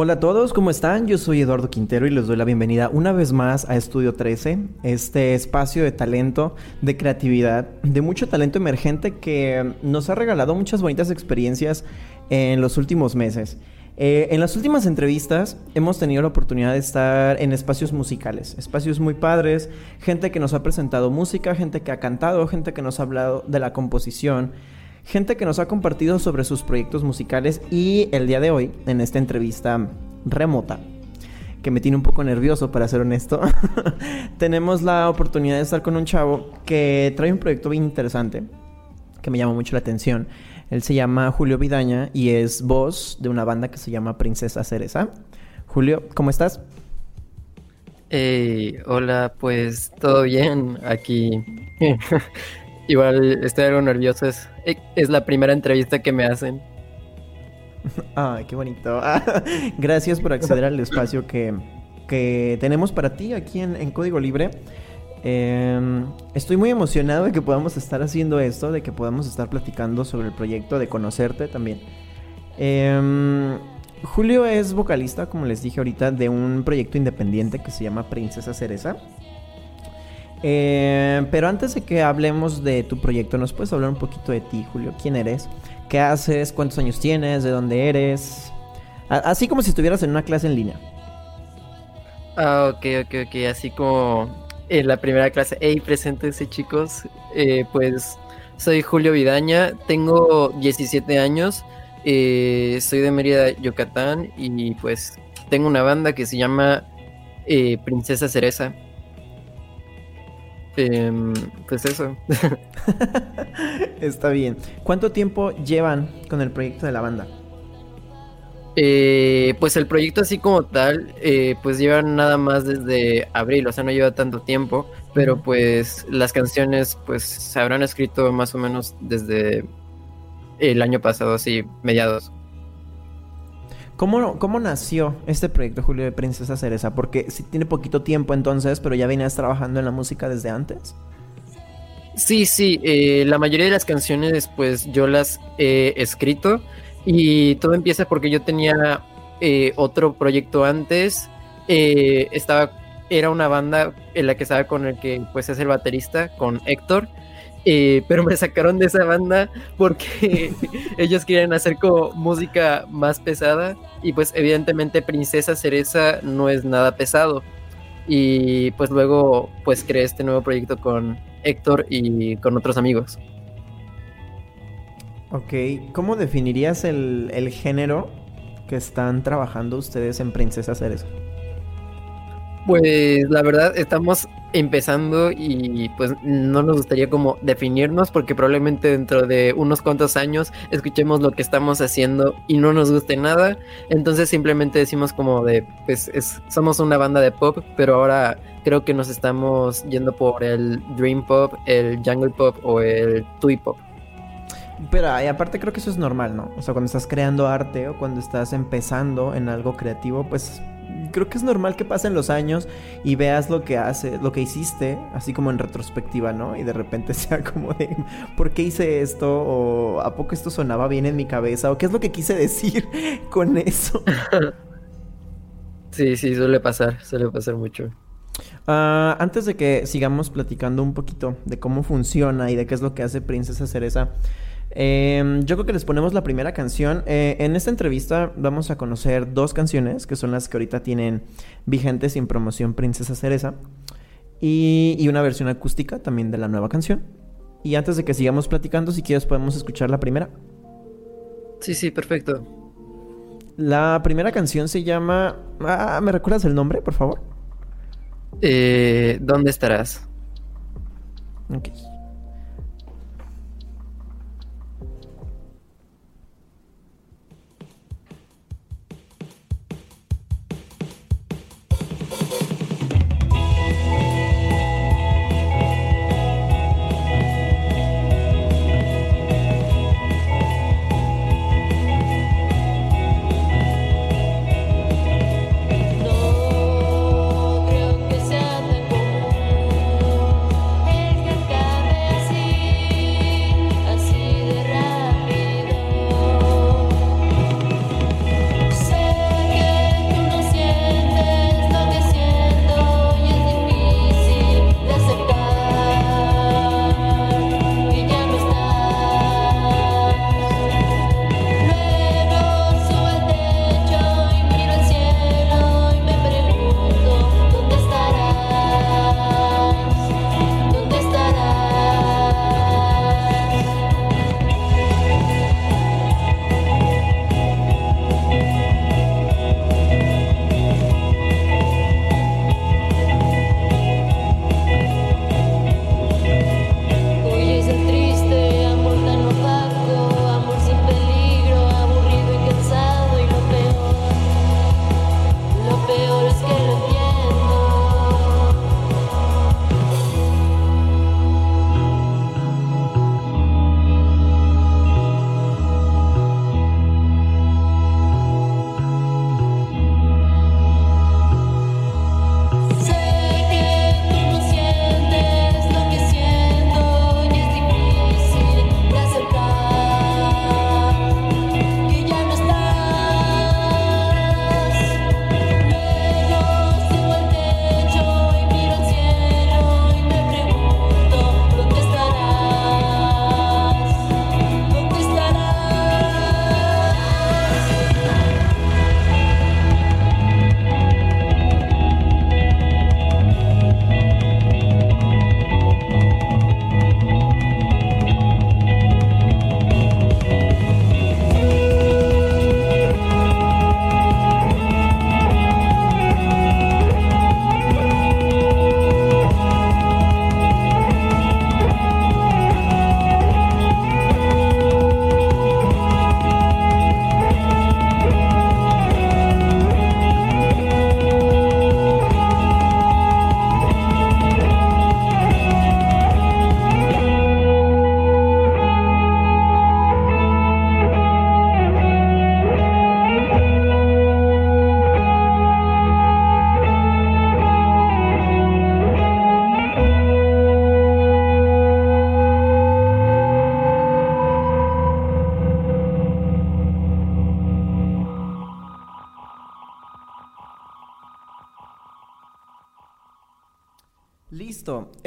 Hola a todos, ¿cómo están? Yo soy Eduardo Quintero y les doy la bienvenida una vez más a Estudio 13, este espacio de talento, de creatividad, de mucho talento emergente que nos ha regalado muchas bonitas experiencias en los últimos meses. Eh, en las últimas entrevistas hemos tenido la oportunidad de estar en espacios musicales, espacios muy padres, gente que nos ha presentado música, gente que ha cantado, gente que nos ha hablado de la composición gente que nos ha compartido sobre sus proyectos musicales y el día de hoy, en esta entrevista remota, que me tiene un poco nervioso para ser honesto, tenemos la oportunidad de estar con un chavo que trae un proyecto bien interesante, que me llama mucho la atención. Él se llama Julio Vidaña y es voz de una banda que se llama Princesa Cereza. Julio, ¿cómo estás? Hey, hola, pues todo bien aquí. Igual estoy algo nervioso, es, es la primera entrevista que me hacen. Ay, qué bonito. Gracias por acceder al espacio que, tenemos para ti aquí en, Código Libre. Em, estoy muy emocionado de que podamos estar haciendo esto, de que podamos estar platicando sobre el proyecto, de conocerte también. Em, Julio es vocalista, como les dije ahorita, de un proyecto independiente que se llama Princesa Cereza. Eh, pero antes de que hablemos de tu proyecto, ¿nos puedes hablar un poquito de ti, Julio? ¿Quién eres? ¿Qué haces? ¿Cuántos años tienes? ¿De dónde eres? así como si estuvieras en una clase en línea. Ah, ok, ok, ok. Así como en la primera clase. Hey, preséntense, chicos. Eh, pues soy Julio Vidaña, tengo 17 años. Eh, soy de Mérida, Yucatán. Y pues tengo una banda que se llama Princesa Cereza. Em, pues eso. Está bien. ¿Cuánto tiempo llevan con el proyecto de la banda? Eh, pues el proyecto así como tal, eh, pues lleva nada más desde abril, o sea, no lleva tanto tiempo, pero pues las canciones pues se habrán escrito más o menos desde el año pasado, así, mediados. ¿Cómo, ¿Cómo nació este proyecto, Julio, de Princesa Cereza? Porque sí tiene poquito tiempo entonces, pero ya venías trabajando en la música desde antes. Sí, sí, eh, la mayoría de las canciones pues yo las he escrito y todo empieza porque yo tenía eh, otro proyecto antes, eh, estaba, era una banda en la que estaba con el que pues es el baterista, con Héctor, eh, pero me sacaron de esa banda porque ellos quieren hacer como música más pesada y pues evidentemente Princesa Cereza no es nada pesado y pues luego pues creé este nuevo proyecto con Héctor y con otros amigos. Ok, ¿cómo definirías el, el género que están trabajando ustedes en Princesa Cereza? Pues la verdad estamos empezando y pues no nos gustaría como definirnos porque probablemente dentro de unos cuantos años escuchemos lo que estamos haciendo y no nos guste nada. Entonces simplemente decimos como de pues somos una banda de pop, pero ahora creo que nos estamos yendo por el dream pop, el jungle pop o el twee pop. Pero aparte creo que eso es normal, ¿no? O sea, cuando estás creando arte o cuando estás empezando en algo creativo, pues creo que es normal que pasen los años y veas lo que hace, lo que hiciste, así como en retrospectiva, ¿no? Y de repente sea como de, ¿por qué hice esto? O ¿a poco esto sonaba bien en mi cabeza? ¿O qué es lo que quise decir con eso? Sí, sí, suele pasar, suele pasar mucho. Ah, antes de que sigamos platicando un poquito de cómo funciona y de qué es lo que hace Princesa Cereza, Em, yo creo que les ponemos la primera canción. Eh, en esta entrevista vamos a conocer dos canciones que son las que ahorita tienen vigentes sin promoción Princesa Cereza y, una versión acústica también de la nueva canción. Y antes de que sigamos platicando, si quieres podemos escuchar la primera. Sí, sí, perfecto. La primera canción se llama... Ah, ¿Me recuerdas el nombre, por favor? Eh, ¿Dónde estarás? Ok.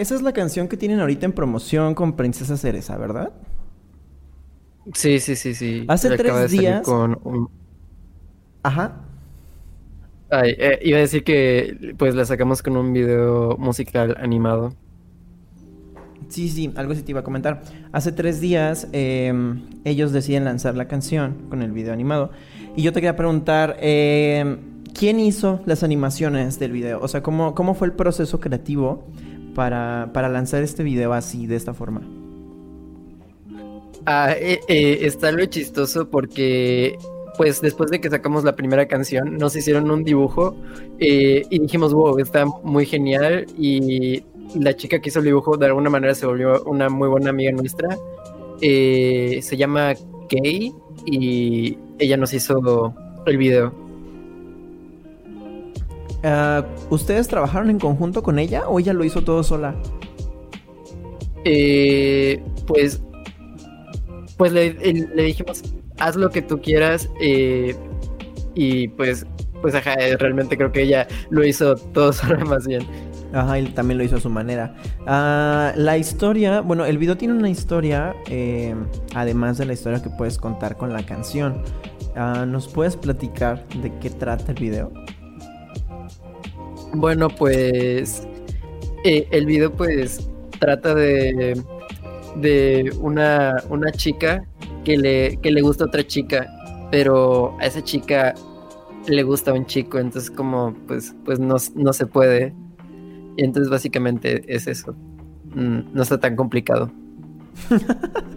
Esa es la canción que tienen ahorita en promoción con Princesa Cereza, ¿verdad? Sí, sí, sí, sí. Hace tres días- Con un- Ajá. Ay, eh, iba a decir que pues la sacamos con un video musical animado. Sí, sí, algo sí te iba a comentar. Hace tres días eh, ellos deciden lanzar la canción con el video animado. Y yo te quería preguntar, eh, ¿quién hizo las animaciones del video? O sea, ¿cómo, cómo fue el proceso creativo para, para lanzar este video así, de esta forma? Ah, eh, eh, está lo chistoso porque, pues, después de que sacamos la primera canción, nos hicieron un dibujo eh, y dijimos, wow, está muy genial. Y la chica que hizo el dibujo, de alguna manera, se volvió una muy buena amiga nuestra. Se llama Kay y ella nos hizo el video. Ah, ¿Ustedes trabajaron en conjunto con ella o ella lo hizo todo sola? Eh, pues, pues le, le dijimos, haz lo que tú quieras. eh, y pues, pues ajá, eh, realmente creo que ella lo hizo todo sola más bien. Ajá, él también lo hizo a su manera. Ah, la historia, bueno, el video tiene una historia, eh, además de la historia que puedes contar con la canción. Ah, ¿Nos puedes platicar de qué trata el video? Bueno, pues eh, el video pues trata de, de una, una chica que le, que le gusta a otra chica, pero a esa chica le gusta un chico, entonces como pues, pues no, no se puede. Y entonces básicamente es eso. Mm, No está tan complicado.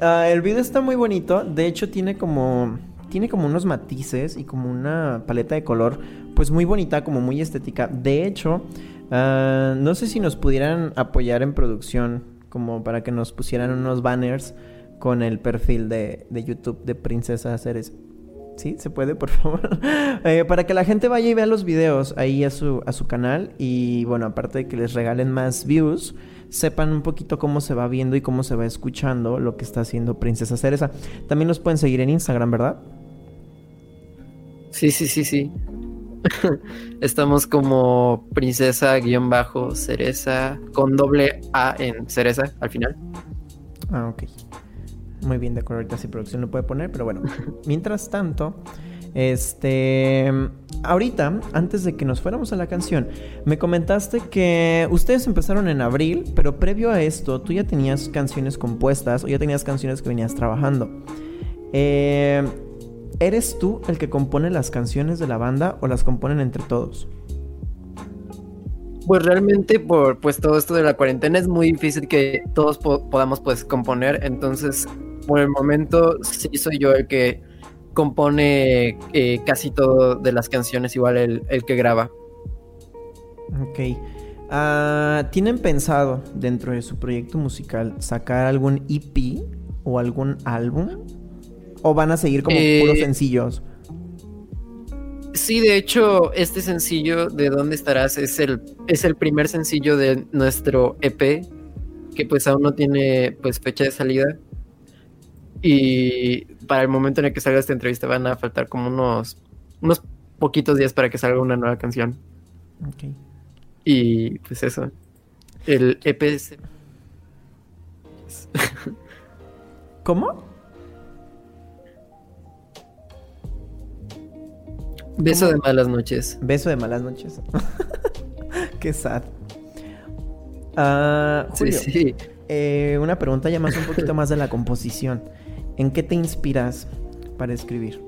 Ah, el video está muy bonito, de hecho tiene como tiene como unos matices y como una paleta de color pues muy bonita, como muy estética. De hecho, ah, no sé si nos pudieran apoyar en producción como para que nos pusieran unos banners con el perfil de, de YouTube de Princesa Ceres. Sí, se puede, por favor. Eh, para que la gente vaya y vea los videos ahí a su, a su canal. Y bueno, aparte de que les regalen más views, sepan un poquito cómo se va viendo y cómo se va escuchando lo que está haciendo Princesa Cereza. También los pueden seguir en Instagram, ¿verdad? Sí, sí, sí, sí. Estamos como princesa-cereza con doble A en cereza al final. Ah, ok. Muy bien, de acuerdo. Ahorita si producción lo puede poner, pero bueno. Mientras tanto, este. Ahorita, antes de que nos fuéramos a la canción, me comentaste que ustedes empezaron en abril, pero previo a esto, tú ya tenías canciones compuestas o ya tenías canciones que venías trabajando. Eh, ¿Eres tú el que compone las canciones de la banda o las componen entre todos? Pues realmente por pues todo esto de la cuarentena es muy difícil que todos po- podamos pues componer, entonces por el momento sí soy yo el que compone eh, casi todo de las canciones, igual el, el que graba. Ok. Ah, ¿Tienen pensado dentro de su proyecto musical sacar algún EP o algún álbum? ¿O van a seguir como Eh, puros sencillos? Sí, de hecho, este sencillo de ¿Dónde estarás? es el, es el primer sencillo de nuestro EP, que pues aún no tiene pues fecha de salida. Y para el momento en el que salga esta entrevista van a faltar como unos, unos poquitos días para que salga una nueva canción. Ok. Y pues eso. El EP. ¿Cómo? Beso ¿Cómo? de malas noches. Beso de malas noches. Qué sad. Ah, Sí, sí. eh, una pregunta ya más un poquito más de la composición. ¿En qué te inspiras para escribir?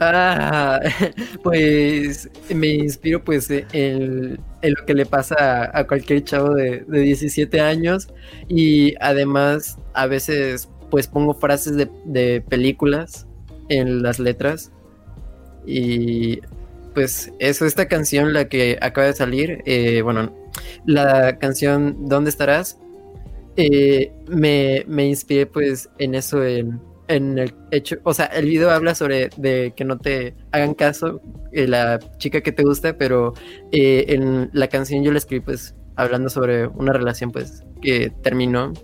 Ah, pues me inspiro pues en, en lo que le pasa a, a cualquier chavo de, de 17 años y además a veces pues pongo frases de, de películas en las letras y pues eso, esta canción, la que acaba de salir, eh, bueno, la canción ¿Dónde estarás? Eh, me, me inspiré pues en eso, en, en el hecho, o sea, el video habla sobre de que no te hagan caso eh, la chica que te gusta, pero en la canción yo la escribí pues hablando sobre una relación pues que terminó.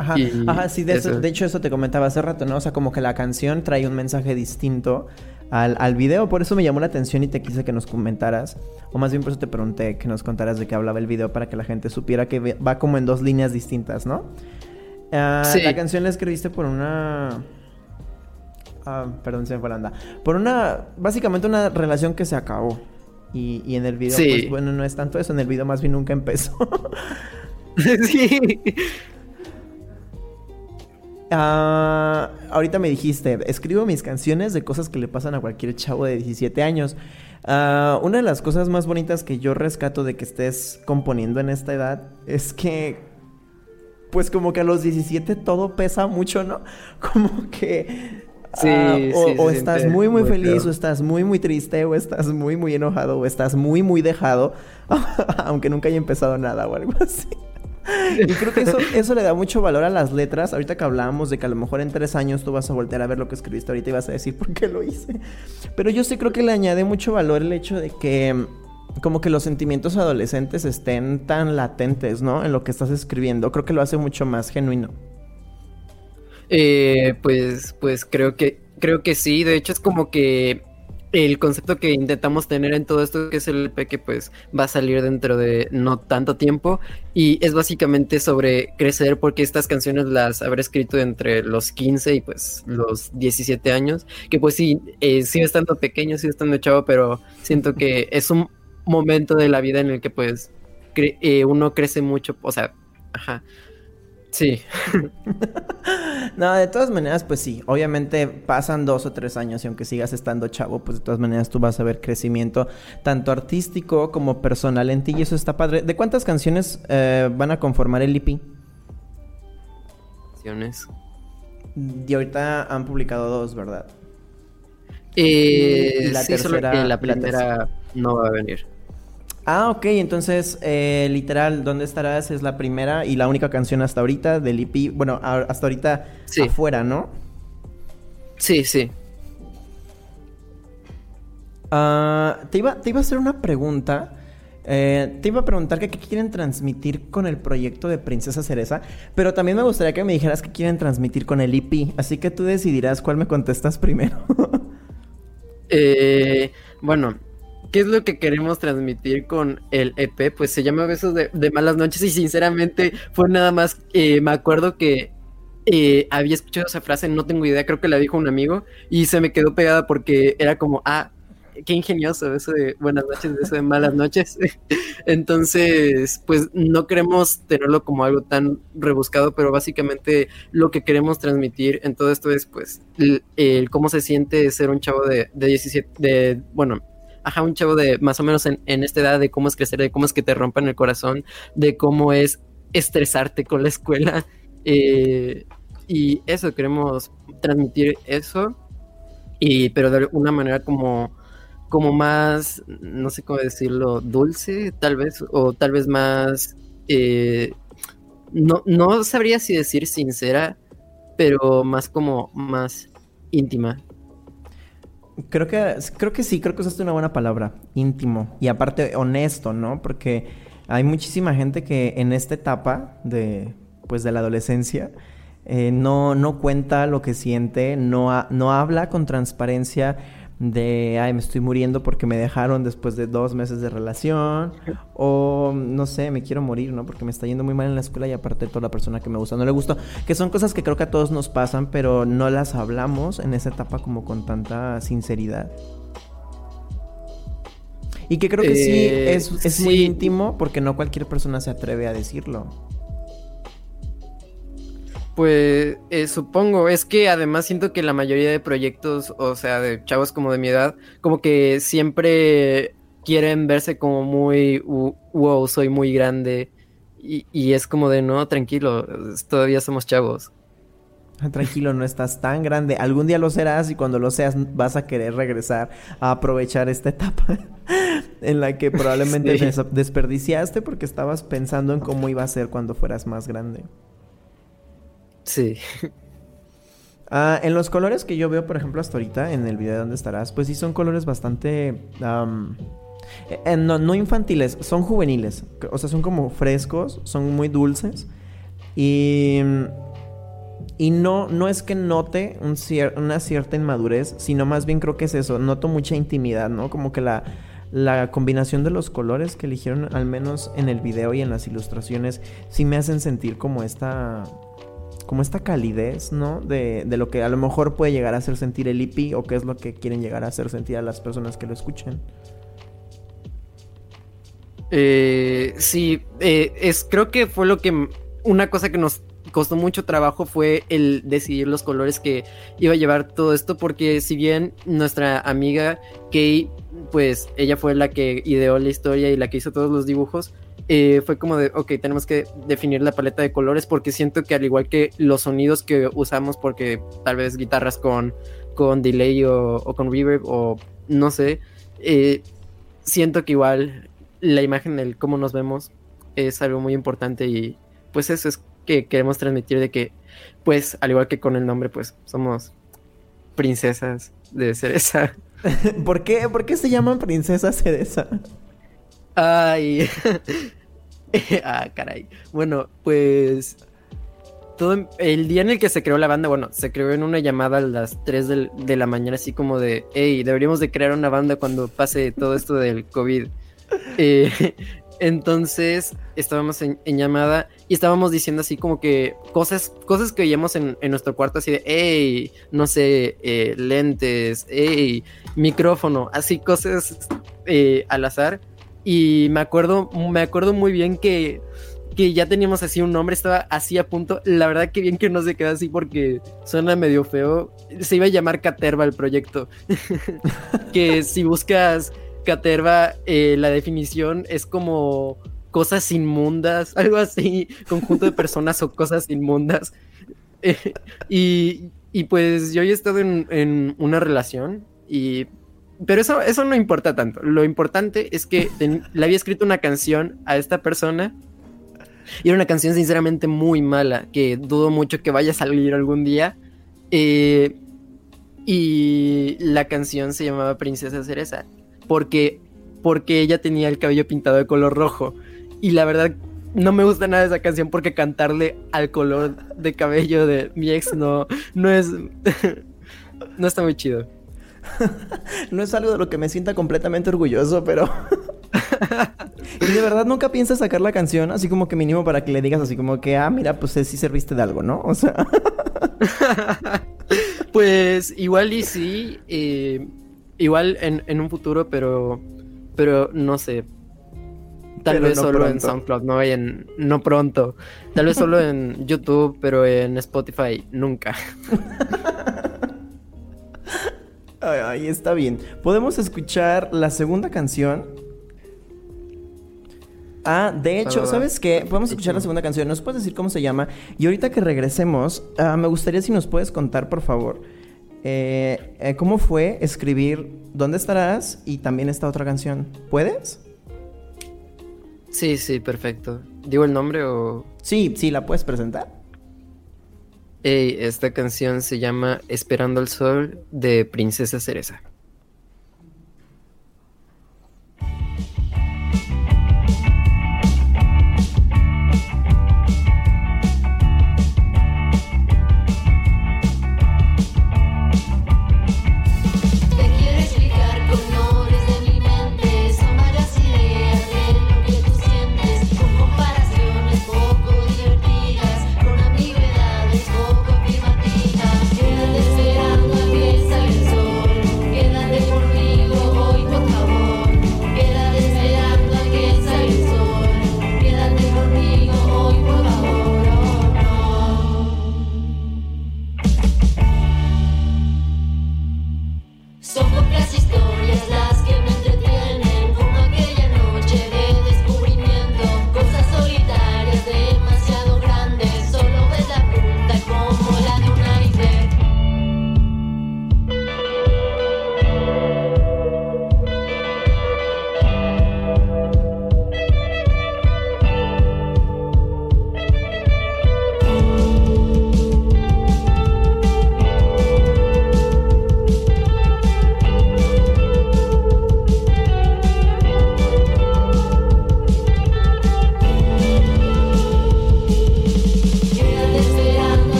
Ajá, Y ajá, sí, de, eso- de hecho eso te comentaba hace rato, ¿no? O sea, como que la canción trae un mensaje distinto al, al video. Por eso me llamó la atención y te quise que nos comentaras. O más bien por eso te pregunté que nos contaras de qué hablaba el video para que la gente supiera que va como en dos líneas distintas, ¿no? Ah, Sí. La canción la escribiste por una... Ah, perdón, se me fue la onda. Por una... Básicamente una relación que se acabó. Y, y en el video, Sí. pues bueno, no es tanto eso. En el video más bien nunca empezó. sí. Ah, ahorita me dijiste, escribo mis canciones de cosas que le pasan a cualquier chavo de 17 años. Ah, una de las cosas más bonitas que yo rescato de que estés componiendo en esta edad es que, pues como que a los 17 todo pesa mucho, ¿no? Como que... Sí, ah, o, sí, se o estás muy muy muy feliz, o estás muy muy triste, o estás muy muy enojado, o estás muy muy dejado, aunque nunca haya empezado nada o algo así. Y creo que eso, eso le da mucho valor a las letras. Ahorita que hablábamos de que a lo mejor en tres años tú vas a voltear a ver lo que escribiste ahorita y vas a decir por qué lo hice. Pero yo sí creo que le añade mucho valor el hecho de que mm, como que los sentimientos adolescentes estén tan latentes, ¿no? En lo que estás escribiendo. Creo que lo hace mucho más genuino. Eh, pues, pues creo que, creo que sí. De hecho, es como que el concepto que intentamos tener en todo esto, que es el EP que pues va a salir dentro de no tanto tiempo, y es básicamente sobre crecer, porque estas canciones las habré escrito entre los 15 y pues los 17 años, que pues sí, eh, sigo estando pequeño, sigo estando chavo, pero siento que es un momento de la vida en el que pues cre- eh, uno crece mucho, o sea, ajá. Sí, No, de todas maneras, pues sí. Obviamente pasan dos o tres años y aunque sigas estando chavo, pues de todas maneras tú vas a ver crecimiento tanto artístico como personal en ti y eso está padre. ¿De cuántas canciones eh, van a conformar el EP? canciones. Y ahorita han publicado dos, ¿verdad? Eh, Y la sí, solo tercera- que la primera no va a venir. Ah, ok, entonces eh, literal, ¿dónde estarás? Es la primera y la única canción hasta ahorita del EP. Bueno, a- hasta ahorita Sí. afuera, ¿no? Sí, sí. Ah, te, iba, te iba a hacer una pregunta. Eh, te iba a preguntar que qué quieren transmitir con el proyecto de Princesa Cereza, pero también me gustaría que me dijeras qué quieren transmitir con el EP, así que tú decidirás cuál me contestas primero. Eh, bueno, ¿qué es lo que queremos transmitir con el EP? Pues se llama Besos de, de Malas Noches y sinceramente fue nada más, eh, me acuerdo que eh, había escuchado esa frase, no tengo idea, creo que la dijo un amigo y se me quedó pegada porque era como, ah, qué ingenioso eso de buenas noches, eso de malas noches. Entonces, pues no queremos tenerlo como algo tan rebuscado, pero básicamente lo que queremos transmitir en todo esto es, pues, el, el cómo se siente ser un chavo de, de 17, de, bueno, ajá, un chavo de más o menos en, en esta edad, de cómo es crecer, de cómo es que te rompan el corazón, de cómo es estresarte con la escuela. eh, y eso, queremos transmitir eso, y, pero de una manera como como más, no sé cómo decirlo, dulce, tal vez, o tal vez más, eh, no, no sabría si decir sincera, pero más como más íntima. Creo que creo que sí, creo que usaste una buena palabra, íntimo y aparte honesto, ¿no? Porque hay muchísima gente que en esta etapa de pues de la adolescencia eh, no, no cuenta lo que siente, no, no habla con transparencia de, ay, me estoy muriendo porque me dejaron después de dos meses de relación, o no sé, me quiero morir, ¿no? Porque me está yendo muy mal en la escuela y aparte toda la persona que me gusta no le gustó, que son cosas que creo que a todos nos pasan, pero no las hablamos en esa etapa como con tanta sinceridad. Y que creo que sí Eh, es, es muy íntimo porque no cualquier persona se atreve a decirlo. Pues eh, supongo, es que además siento que la mayoría de proyectos, o sea, de chavos como de mi edad, como que siempre quieren verse como muy, "Uh, wow, soy muy grande. Y, y es como de, no, tranquilo, todavía somos chavos. Tranquilo, no estás tan grande. Algún día lo serás y cuando lo seas vas a querer regresar a aprovechar esta etapa en la que probablemente Sí. des- desperdiciaste porque estabas pensando en cómo iba a ser cuando fueras más grande. Sí. Ah, en los colores que yo veo, por ejemplo, hasta ahorita, en el video de dónde estarás, pues sí son colores bastante... eh, eh, no, infantiles, son juveniles. O sea, son como frescos, son muy dulces. Y... Y no, no es que note un una cierta inmadurez, sino más bien creo que es eso, noto mucha intimidad, ¿no? Como que la, la combinación de los colores que eligieron, al menos en el video y en las ilustraciones, sí me hacen sentir como esta como esta calidez, ¿no? De, de, lo que a lo mejor puede llegar a hacer sentir el IP o qué es lo que quieren llegar a hacer sentir a las personas que lo escuchen. Eh, sí, eh, es, creo que fue lo que una cosa que nos costó mucho trabajo fue el decidir los colores que iba a llevar todo esto, porque si bien nuestra amiga Kay, pues ella fue la que ideó la historia y la que hizo todos los dibujos, eh, fue como de, ok, tenemos que definir la paleta de colores porque siento que al igual que los sonidos que usamos, porque tal vez guitarras con, con delay o, con reverb o no sé, eh, siento que igual la imagen, el cómo nos vemos es algo muy importante y pues eso es que queremos transmitir de que pues al igual que con el nombre pues somos princesas de cereza. ¿Por qué? ¿Por qué se llaman princesas cereza? Ay, ah, caray. Bueno, pues todo el día en el que se creó la banda, bueno, se creó en una llamada a las 3 de la mañana, así como de, hey, deberíamos de crear una banda cuando pase todo esto del COVID. Eh, entonces estábamos en, llamada y estábamos diciendo así como que cosas, cosas que oíamos en, nuestro cuarto, así de, hey, no sé, eh, lentes, hey, micrófono, así cosas eh, al azar. Y me acuerdo, me acuerdo muy bien que, que ya teníamos así un nombre, estaba así a punto. La verdad que bien que no se queda así porque suena medio feo. Se iba a llamar Caterva el proyecto. que si buscas Caterva, eh, la definición es como cosas inmundas, algo así, conjunto de personas o cosas inmundas. y, y, pues yo he estado en, en una relación y pero eso, eso no importa tanto. Lo importante es que le había escrito una canción a esta persona. Y era una canción sinceramente muy mala, que dudo mucho que vaya a salir algún día. Eh, y la canción se llamaba Princesa Cereza. Porque, porque ella tenía el cabello pintado de color rojo. Y la verdad, no me gusta nada esa canción porque cantarle al color de cabello de mi ex no, no es. no está muy chido. no es algo de lo que me sienta completamente orgulloso, pero... y de verdad nunca piensas sacar la canción así como que mínimo para que le digas así como que, ah, mira, pues sí serviste de algo, ¿no? O sea... pues igual y sí, eh, igual en, un futuro, pero, pero no sé. Tal vez solo en SoundCloud, no en, no pronto. Tal vez solo en YouTube, pero en Spotify nunca. Ahí está bien. Podemos escuchar la segunda canción. Ah, de hecho, ¿sabes qué? Podemos escuchar la segunda canción. ¿Nos puedes decir cómo se llama? Y ahorita que regresemos, ah, me gustaría si nos puedes contar, por favor, eh, eh, cómo fue escribir ¿Dónde estarás? y también esta otra canción. ¿Puedes? Sí, sí, perfecto. ¿Digo el nombre o...? Sí, sí, la puedes presentar. Hey, esta canción se llama Esperando el Sol de Princesa Cereza.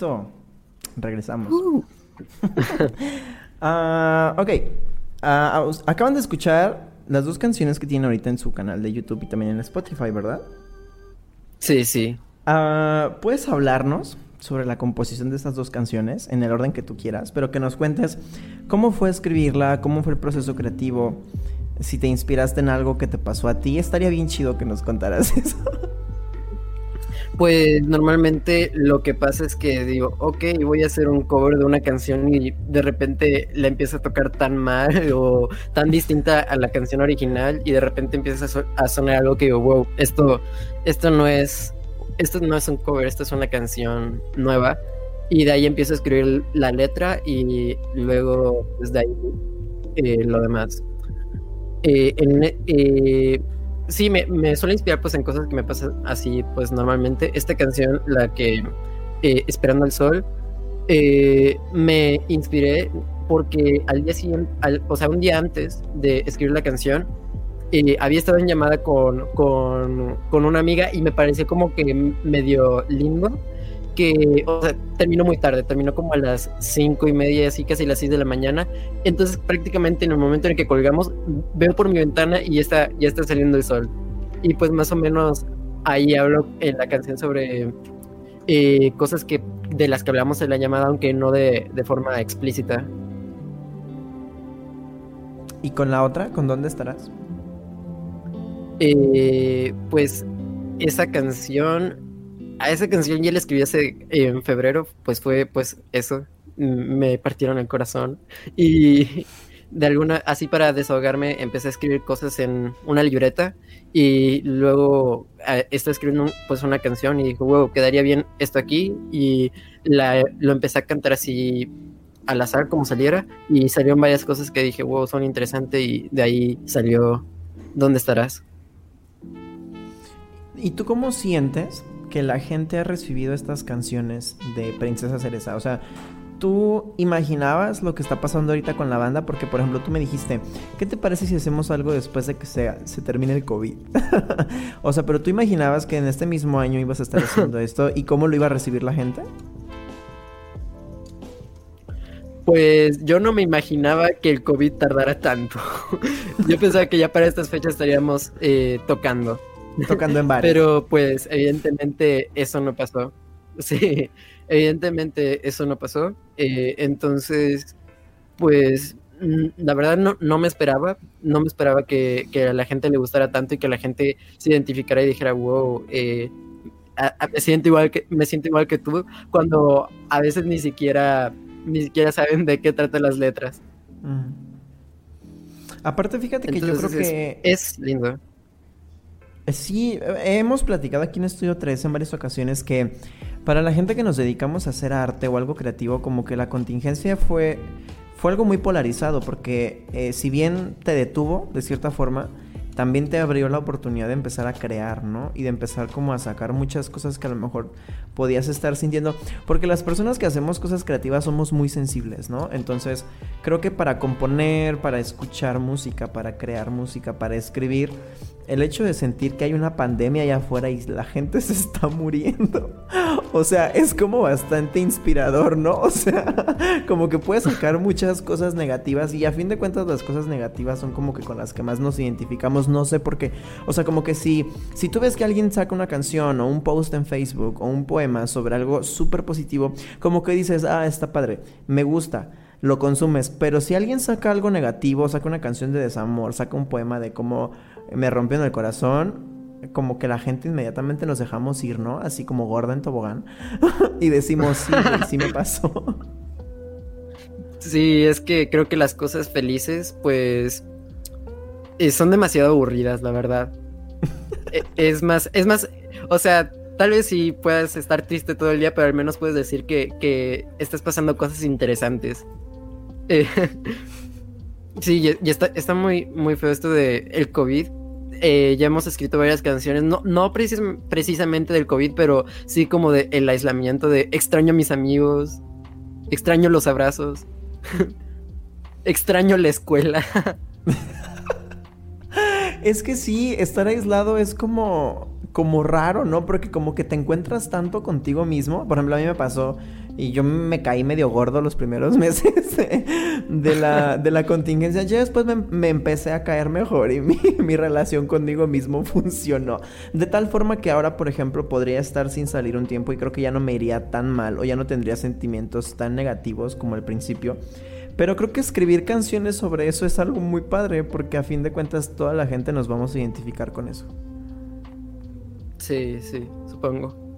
Listo. Regresamos. Ah, ok. Ah, us- acaban de escuchar las dos canciones que tiene ahorita en su canal de YouTube y también en Spotify, ¿verdad? Sí, sí. Ah, ¿Puedes hablarnos sobre la composición de estas dos canciones en el orden que tú quieras? Pero que nos cuentes cómo fue escribirla, cómo fue el proceso creativo, si te inspiraste en algo que te pasó a ti. Estaría bien chido que nos contaras eso. Pues normalmente lo que pasa es que digo, ok, voy a hacer un cover de una canción y de repente la empiezo a tocar tan mal o tan distinta a la canción original y de repente empieza a, so- a sonar algo que digo, wow, esto, esto no es, esto no es un cover, esto es una canción nueva. Y de ahí empiezo a escribir la letra y luego desde ahí eh, lo demás. Eh, eh, sí, me, me suele inspirar pues en cosas que me pasan así pues normalmente. Esta canción, la que eh, Esperando al Sol, eh, me inspiré porque al día siguiente, al- o sea, un día antes de escribir la canción, eh, había estado en llamada con, con, con una amiga y me pareció como que medio lindo que, o sea, terminó muy tarde, terminó como a las cinco y media, así casi las 6 de la mañana. Entonces, prácticamente en el momento en el que colgamos, veo por mi ventana y ya está, ya está saliendo el sol. Y pues más o menos ahí hablo en la canción sobre eh, cosas que de las que hablamos en la llamada, aunque no de, de forma explícita. ¿Y con la otra? ¿Con dónde estarás? Eh, pues esa canción, a esa canción ya la escribí hace en febrero, pues fue pues eso, me partieron el corazón. Y de alguna, así para desahogarme empecé a escribir cosas en una libreta y luego eh, estaba escribiendo pues una canción y dije, wow, quedaría bien esto aquí y lo empecé a cantar así al azar como saliera y salieron varias cosas que dije, wow, son interesantes y de ahí salió ¿Dónde estarás? ¿Y tú cómo sientes que la gente ha recibido estas canciones de Princesa Cereza? O sea, ¿tú imaginabas lo que está pasando ahorita con la banda? Porque, por ejemplo, tú me dijiste, ¿qué te parece si hacemos algo después de que se, se termine el COVID? o sea, pero tú imaginabas que en este mismo año ibas a estar haciendo esto y cómo lo iba a recibir la gente? Pues yo no me imaginaba que el COVID tardara tanto. yo pensaba que ya para estas fechas estaríamos eh, tocando. Tocando en bares. Pero pues evidentemente eso no pasó. Sí, evidentemente eso no pasó. Eh, entonces, pues mm, la verdad no, no me esperaba, no me esperaba que, que a la gente le gustara tanto y que la gente se identificara y dijera, wow, eh, a- a- me siento igual que me siento igual que tú, cuando a veces ni siquiera ni siquiera saben de qué tratan las letras. Mm. Aparte, fíjate que yo creo que... Es lindo. Sí, hemos platicado aquí en Estudio 3 en varias ocasiones que para la gente que nos dedicamos a hacer arte o algo creativo, como que la contingencia fue, fue algo muy polarizado, porque eh, si bien te detuvo de cierta forma, también te abrió la oportunidad de empezar a crear, ¿no? Y de empezar como a sacar muchas cosas que a lo mejor podías estar sintiendo, porque las personas que hacemos cosas creativas somos muy sensibles, ¿no? Entonces, creo que para componer, para escuchar música, para crear música, para escribir, el hecho de sentir que hay una pandemia allá afuera y la gente se está muriendo. O sea, es como bastante inspirador, ¿no? O sea, como que puedes sacar muchas cosas negativas y a fin de cuentas las cosas negativas son como que con las que más nos identificamos, no sé por qué. O sea, como que si, si tú ves que alguien saca una canción o un post en Facebook o un poema sobre algo súper positivo, como que dices, ah, está padre, me gusta lo consumes. Pero si alguien saca algo negativo, saca una canción de desamor, saca un poema de cómo me rompió en el corazón, como que la gente inmediatamente nos dejamos ir, ¿no? Así como gorda en tobogán. y decimos, sí, sí me pasó. Sí, es que creo que las cosas felices, pues, eh, son demasiado aburridas, la verdad. Eh, es más, es más, o sea, tal vez sí puedas estar triste todo el día, pero al menos puedes decir que, que estás pasando cosas interesantes. Eh, sí, y, y está, está muy, muy feo esto de el COVID. Eh, ya hemos escrito varias canciones, no, no precis- precisamente del COVID, pero sí como de el aislamiento, de extraño a mis amigos, extraño los abrazos. Extraño la escuela. Es que sí, estar aislado es como como raro, ¿no? Porque como que te encuentras tanto contigo mismo. Por ejemplo, a mí me pasó y yo me caí medio gordo los primeros meses de, la, de la contingencia. Ya después me, empecé a caer mejor y mi, mi, relación conmigo mismo funcionó. De tal forma que ahora, por ejemplo, podría estar sin salir un tiempo y creo que ya no me iría tan mal o ya no tendría sentimientos tan negativos como al principio. Pero creo que escribir canciones sobre eso es algo muy padre porque a fin de cuentas toda la gente nos vamos a identificar con eso. Sí, sí, supongo.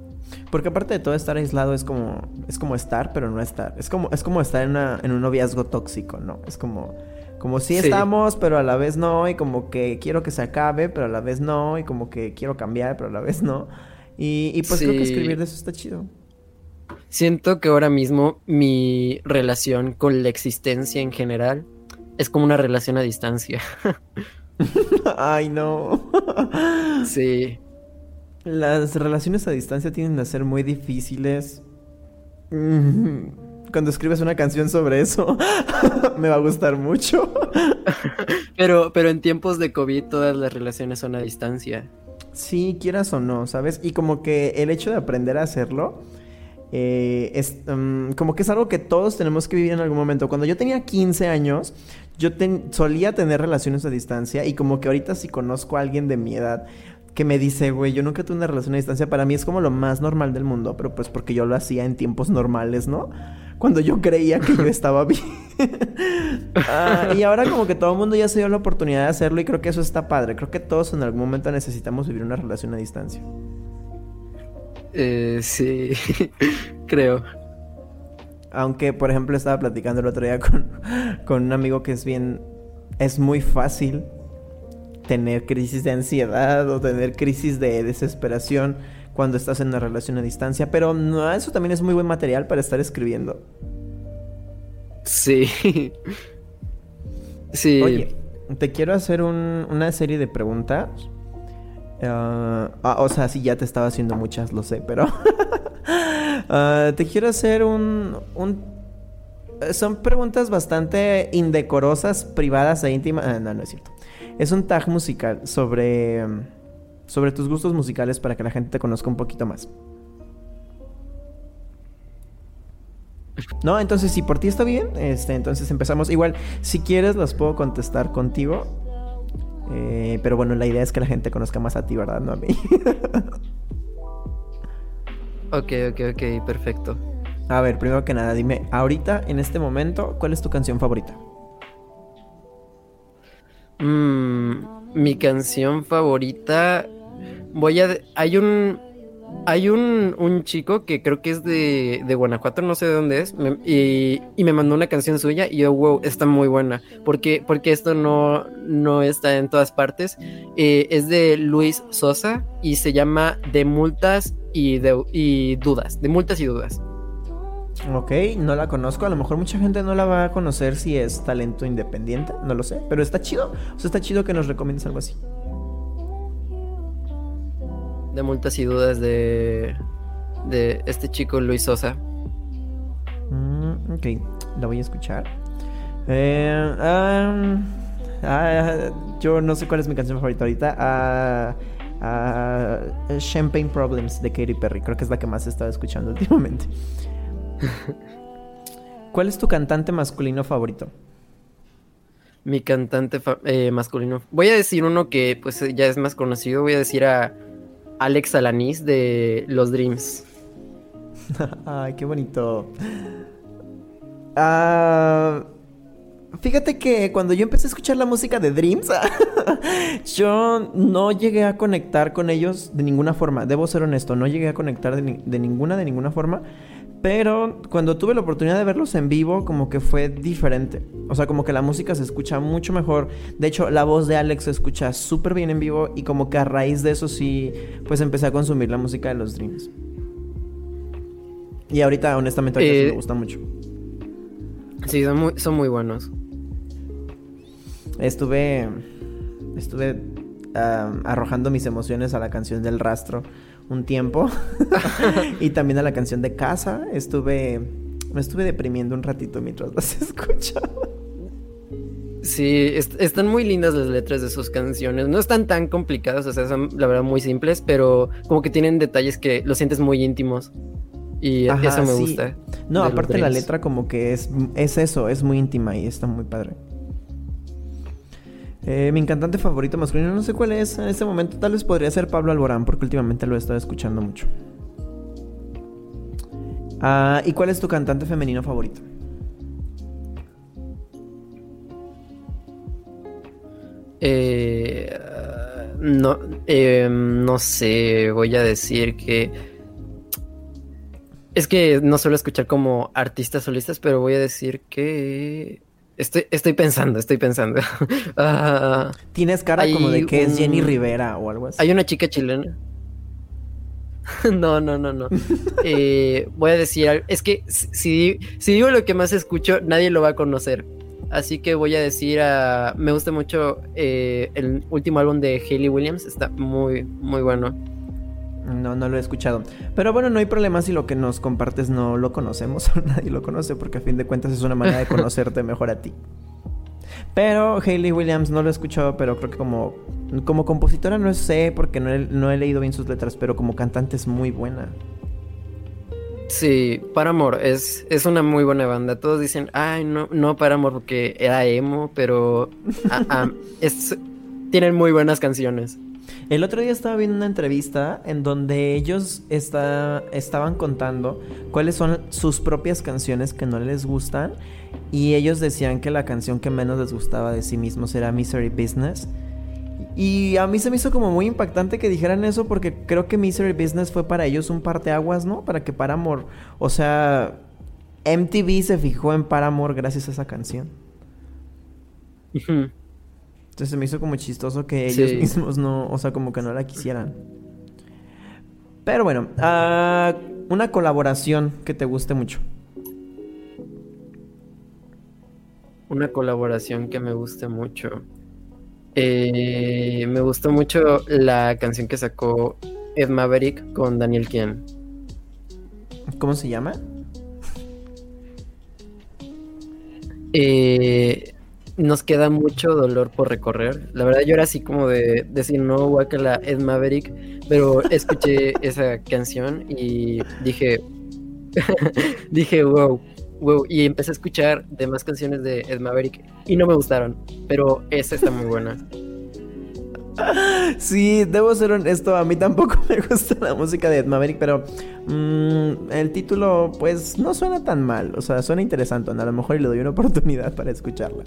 Porque aparte de todo estar aislado es como es como estar, pero no estar. Es como es como estar en, en un noviazgo tóxico, ¿no? Es como como si estamos, pero a la vez no, y como que quiero que se acabe, pero a la vez no, y como que quiero cambiar, pero a la vez no. Y, y pues creo que escribir de eso está chido. Siento que ahora mismo mi relación con la existencia en general es como una relación a distancia. Ay, no. sí. Las relaciones a distancia tienden a ser muy difíciles. Cuando escribes una canción sobre eso, me va a gustar mucho. pero, pero en tiempos de COVID todas las relaciones son a distancia. Sí, quieras o no, ¿sabes? Y como que el hecho de aprender a hacerlo eh, es mm, como que es algo que todos tenemos que vivir en algún momento. Cuando yo tenía 15 años, yo solía tener relaciones a distancia y como que ahorita si conozco a alguien de mi edad que me dice, güey, yo nunca tuve una relación a distancia, para mí es como lo más normal del mundo, pero pues porque yo lo hacía en tiempos normales, ¿no? Cuando yo creía que yo estaba bien. Ah, y ahora como que todo el mundo ya se dio la oportunidad de hacerlo y creo que eso está padre. Creo que todos en algún momento necesitamos vivir una relación a distancia. Eh, sí, creo. Aunque, por ejemplo, estaba platicando el otro día con, con un amigo que es bien... Es muy fácil tener crisis de ansiedad o tener crisis de desesperación cuando estás en una relación a distancia, pero no, eso también es muy buen material para estar escribiendo. Sí. sí. Oye, te quiero hacer una serie de preguntas. Ah, ah, o sea, sí, ya te estaba haciendo muchas, lo sé, pero... Ah, te quiero hacer un, un... Son preguntas bastante indecorosas, privadas e íntimas. no, no es cierto. Es un tag musical sobre, sobre tus gustos musicales para que la gente te conozca un poquito más. No, entonces si por ti está bien, este, entonces empezamos. Igual, si quieres las puedo contestar contigo. Eh, pero bueno, la idea es que la gente conozca más a ti, ¿verdad? No a mí. ok, ok, ok, perfecto. A ver, primero que nada, dime, ahorita, en este momento, ¿cuál es tu canción favorita? Mm, mi canción favorita. Voy a. Hay un. Hay un, un chico que creo que es de, de Guanajuato, no sé de dónde es, y, y, me mandó una canción suya y yo, wow, está muy buena. Porque, porque esto no, no está en todas partes. Eh, es de Luis Sosa y se llama De Multas y, de, y Dudas. De Multas y Dudas. Ok, no la conozco. A lo mejor mucha gente no la va a conocer si es talento independiente, no lo sé. Pero está chido. O sea, está chido que nos recomiendes algo así. De multas y dudas de. de este chico Luis Sosa. Mm, ok, la voy a escuchar. Eh, ah, yo no sé cuál es mi canción favorita ahorita. Ah, ah, Champagne Problems de Katy Perry. Creo que es la que más he estado escuchando últimamente. ¿Cuál es tu cantante masculino favorito? Mi cantante eh, masculino. Voy a decir uno que pues ya es más conocido. Voy a decir a Alex Alanis de Los Dreams. Ay, qué bonito. Ah, fíjate que cuando yo empecé a escuchar la música de Dreams, yo no llegué a conectar con ellos de ninguna forma. Debo ser honesto, no llegué a conectar de ninguna, de ninguna forma. Pero cuando tuve la oportunidad de verlos en vivo, como que fue diferente. O sea, como que la música se escucha mucho mejor. De hecho, la voz de Alex se escucha súper bien en vivo y como que a raíz de eso sí, pues empecé a consumir la música de los Dreams. Y ahorita, honestamente, me eh, gusta mucho. Sí, son muy, son muy buenos. Estuve, estuve arrojando mis emociones a la canción del rastro un tiempo. y también a la canción de casa. Estuve. Me estuve deprimiendo un ratito mientras las escuchaba. Sí, están muy lindas las letras de sus canciones. No están tan complicadas, o sea, son la verdad muy simples, pero como que tienen detalles que los sientes muy íntimos. Y eso me gusta. No, aparte la letra como que es, es eso, es muy íntima y está muy padre. Eh, mi cantante favorito masculino, no sé cuál es en este momento. Tal vez podría ser Pablo Alborán, porque últimamente lo he estado escuchando mucho. Ah, ¿Y cuál es tu cantante femenino favorito? Eh, no, eh, no sé, voy a decir que... Es que no suelo escuchar como artistas solistas, pero voy a decir que... Estoy, estoy pensando, estoy pensando. Ah, Tienes cara como de que es Jenny Rivera o algo así. Hay una chica chilena. no, no, no, no. Eh, voy a decir, es que si, si digo lo que más escucho, nadie lo va a conocer. Así que voy a decir a. Me gusta mucho eh, el último álbum de Hayley Williams. Está muy, muy bueno. No, no lo he escuchado. Pero bueno, no hay problema si lo que nos compartes no lo conocemos o nadie lo conoce, porque a fin de cuentas es una manera de conocerte mejor a ti. Pero Hayley Williams no lo he escuchado, pero creo que como, como compositora no sé, porque no no he leído bien sus letras, pero como cantante es muy buena. Sí, Paramore es, es una muy buena banda. Todos dicen, ay, no, no Paramore porque era emo, pero ah, ah, tienen muy buenas canciones. El otro día estaba viendo una entrevista en donde ellos está, estaban contando cuáles son sus propias canciones que no les gustan y ellos decían que la canción que menos les gustaba de sí mismos era Misery Business y a mí se me hizo como muy impactante que dijeran eso porque creo que Misery Business fue para ellos un parteaguas, ¿no? Para que Paramore, o sea, MTV se fijó en Paramore gracias a esa canción. Entonces se me hizo como chistoso que ellos mismos no, o sea, como que no la quisieran. Pero bueno, uh, una colaboración que te guste mucho. Una colaboración que me guste mucho. Eh, me gustó mucho la canción que sacó Ed Maverick con Daniel Kian. ¿Cómo se llama? Eh, nos queda mucho dolor por recorrer. La verdad, yo era así como de decir no, la Ed Maverick, pero escuché esa canción y dije, dije, wow, y empecé a escuchar demás canciones de Ed Maverick y no me gustaron, pero esa está muy buena. Sí, debo ser honesto, a mí tampoco me gusta la música de Ed Maverick, pero mm, el título pues no suena tan mal, o sea, suena interesante, a lo mejor le doy una oportunidad para escucharla.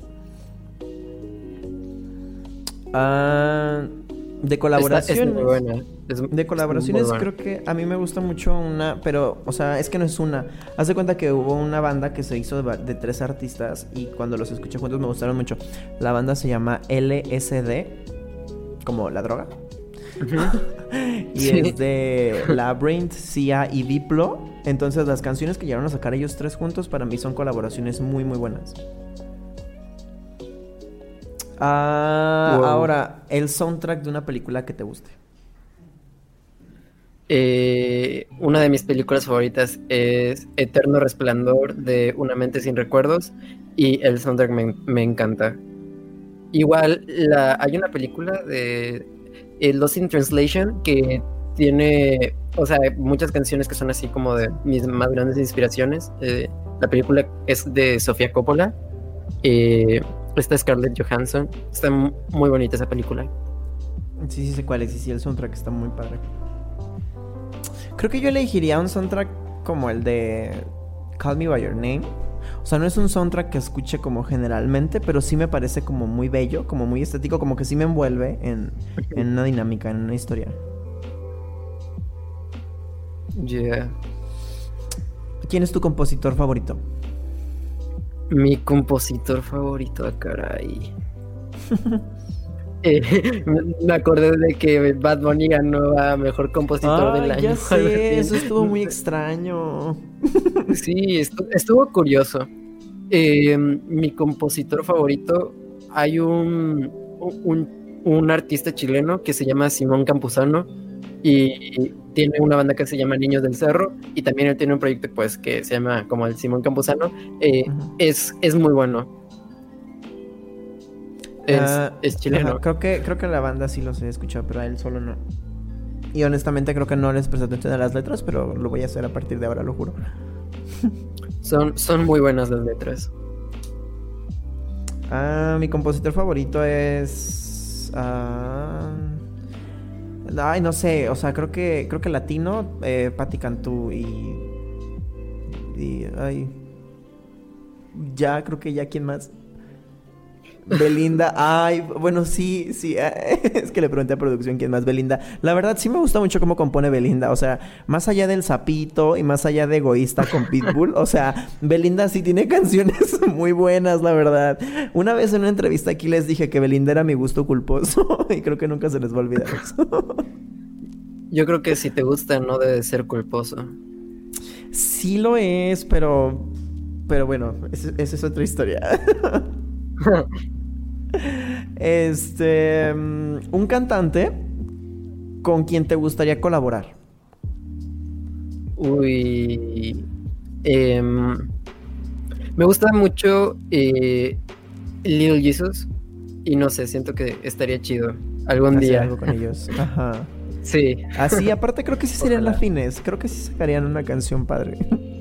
Ah, de colaboraciones. de colaboraciones creo que a mí me gusta mucho una, pero, o sea, es que no es una. Haz de cuenta que hubo una banda que se hizo de, tres artistas y cuando los escuché juntos me gustaron mucho. La banda se llama LSD, como la droga. y es de Labyrinth, Sia y Diplo. Entonces las canciones que llegaron a sacar ellos tres juntos para mí son colaboraciones muy muy buenas. Ah, Ahora, el soundtrack de una película que te guste. Eh, una de mis películas favoritas es Eterno Resplandor de Una mente sin recuerdos y el soundtrack me, encanta. Igual la, hay una película de eh, Lost in Translation que tiene, o sea, muchas canciones que son así como de mis más grandes inspiraciones. Eh, la película es de Sofía Coppola. Eh, Está Scarlett Johansson. Está muy bonita esa película. Sí, sí sé cuál es. Sí, sí, el soundtrack está muy padre. Creo que yo elegiría un soundtrack como el de Call Me By Your Name. O sea, no es un soundtrack que escuche como generalmente, pero sí me parece como muy bello, como muy estético, como que sí me envuelve en, en una dinámica, en una historia. Yeah. ¿Quién es tu compositor favorito? Mi compositor favorito, ah, caray. eh, me acordé de que Bad Bunny ganó a mejor compositor del año. Ya sé, eso estuvo muy extraño. sí, estuvo, curioso. Eh, mi compositor favorito, hay un, un, un artista chileno que se llama Simón Campuzano y tiene una banda que se llama Niños del Cerro y también él tiene un proyecto pues que se llama como el Simón Campuzano. Eh, es, es muy bueno. Es, Ah, es chileno. ajá, creo que creo que la banda sí los he escuchado, pero a él solo no. Y honestamente creo que no les presté atención a las letras, pero lo voy a hacer a partir de ahora, lo juro. Son, son muy buenas las letras. Ah, mi compositor favorito es. ah, ay, no sé. O sea, creo que. Creo que latino. Eh, Patti Cantú y. Y. Ay. Ya, creo que ya, ¿quién más? Belinda, ay, bueno, sí, sí, es que le pregunté a producción quién más, Belinda. La verdad, sí me gusta mucho cómo compone Belinda, o sea, más allá del sapito y más allá de egoísta con Pitbull, o sea, Belinda sí tiene canciones muy buenas, la verdad. Una vez en una entrevista aquí les dije que Belinda era mi gusto culposo y creo que nunca se les va a olvidar eso. Yo creo que si te gusta no debe ser culposo. Sí lo es, pero, pero bueno, esa esa es otra historia. Este, mm, un cantante con quien te gustaría colaborar. Uy. em, me gusta mucho eh, Little Jesus. Y no sé, siento que estaría chido algún Hacer día. algo con ellos. Ajá. Sí. Así, aparte creo que sí serían Ojalá. afines. Creo que sí sacarían una canción padre.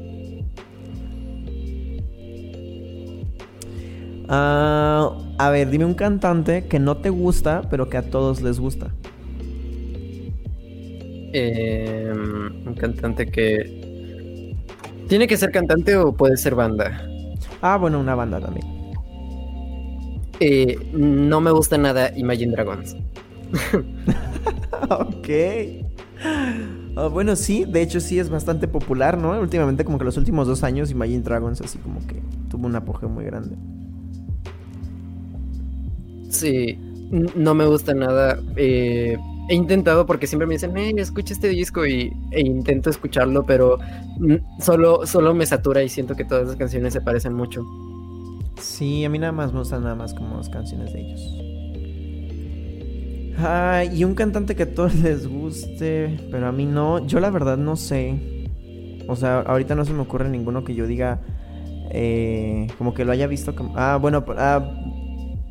Ah, a ver, dime un cantante que no te gusta, pero que a todos les gusta. Em, un cantante que. ¿Tiene que ser cantante o puede ser banda? Ah, bueno, una banda también. Eh, no me gusta nada Imagine Dragons. ok. Ah, bueno, sí, de hecho sí es bastante popular, ¿no? Últimamente, como que los últimos dos años, Imagine Dragons así como que tuvo un apogeo muy grande. Sí, no me gusta nada. eh, he intentado porque siempre me dicen, eh, escucha este disco y, e intento escucharlo, pero mm, solo, solo me satura y siento que todas las canciones se parecen mucho. Sí, a mí nada más me gustan nada más como las canciones de ellos. Ah, y un cantante que a todos les guste, pero a mí no. Yo la verdad no sé. O sea, ahorita no se me ocurre ninguno que yo diga eh, como que lo haya visto. Ah, bueno, ah,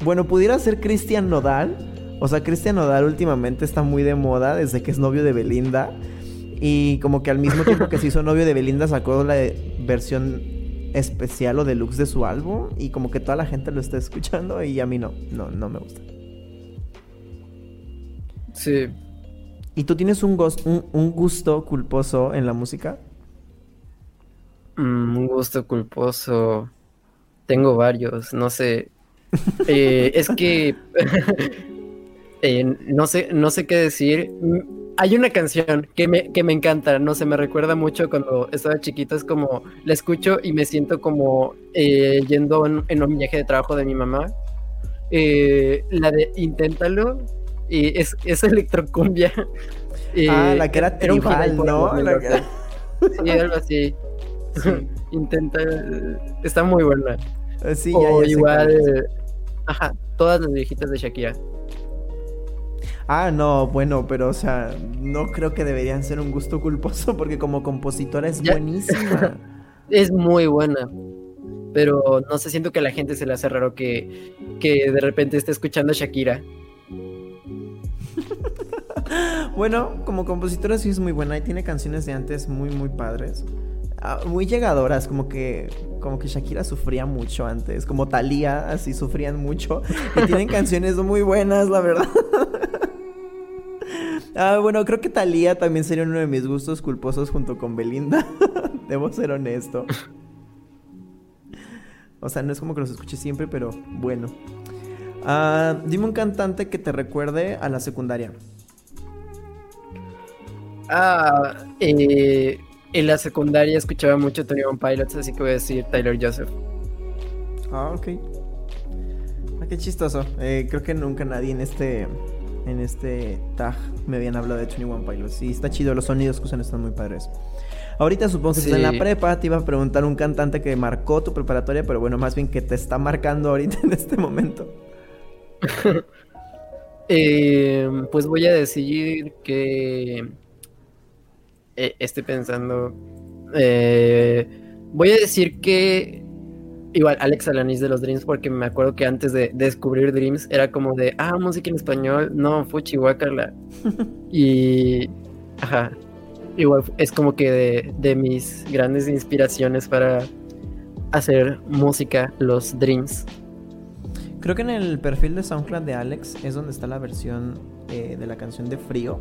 bueno, pudiera ser Cristian Nodal. O sea, Cristian Nodal últimamente está muy de moda desde que es novio de Belinda. Y como que al mismo tiempo que se hizo novio de Belinda sacó la versión especial o deluxe de su álbum. Y como que toda la gente lo está escuchando y a mí no, no, no me gusta. Sí. ¿Y tú tienes un, un gusto culposo en la música? Mm, un gusto culposo. Tengo varios, no sé. Eh, es que eh, no sé, no sé qué decir. Hay una canción que me, que me encanta, no sé, me recuerda mucho cuando estaba chiquito, es como la escucho y me siento como eh, yendo en, en un viaje de trabajo de mi mamá. La de Inténtalo, y es, es electrocumbia. Ah, la que era tribal, ¿no? La 2012. Sí, algo así. Intenta. Está muy buena. Sí, o ya, igual. Ajá, todas las viejitas de Shakira. Ah, no, bueno, pero o sea, no creo que deberían ser un gusto culposo porque como compositora es Ya. buenísima. Es muy buena. Pero no sé, siento que a la gente se le hace raro que, que de repente esté escuchando a Shakira. bueno, como compositora sí es muy buena y tiene canciones de antes muy, muy padres. Ah, muy llegadoras, como que como que Shakira sufría mucho antes, como Thalía, así sufrían mucho y tienen canciones muy buenas, la verdad. Ah, bueno, creo que Thalía también sería uno de mis gustos culposos junto con Belinda. Debo ser honesto. O sea, no es como que los escuche siempre, pero bueno. Ah, dime un cantante que te recuerde a la secundaria. Ah, eh, en la secundaria escuchaba mucho Tony One Pilots, así que voy a decir Tyler Joseph. Ah, ok. Ah, qué chistoso. Eh, creo que nunca nadie en este en este tag me habían hablado de 21 Pilots. Sí, está chido, los sonidos que usan están muy padres. Ahorita supongo que estás en la Sí. prepa, te iba a preguntar un cantante que marcó tu preparatoria, pero bueno, más bien que te está marcando ahorita en este momento. Eh, pues voy a decir que eh, estoy pensando. eh, voy a decir que igual Alex Alanis de los Dreams, porque me acuerdo que antes de, descubrir Dreams era como de, ah, música en español, no, fuchi, guacala. y, ajá, igual es como que de, de, mis grandes inspiraciones para hacer música, los Dreams. Creo que en el perfil de SoundCloud de Alex es donde está la versión eh, de la canción de Frío.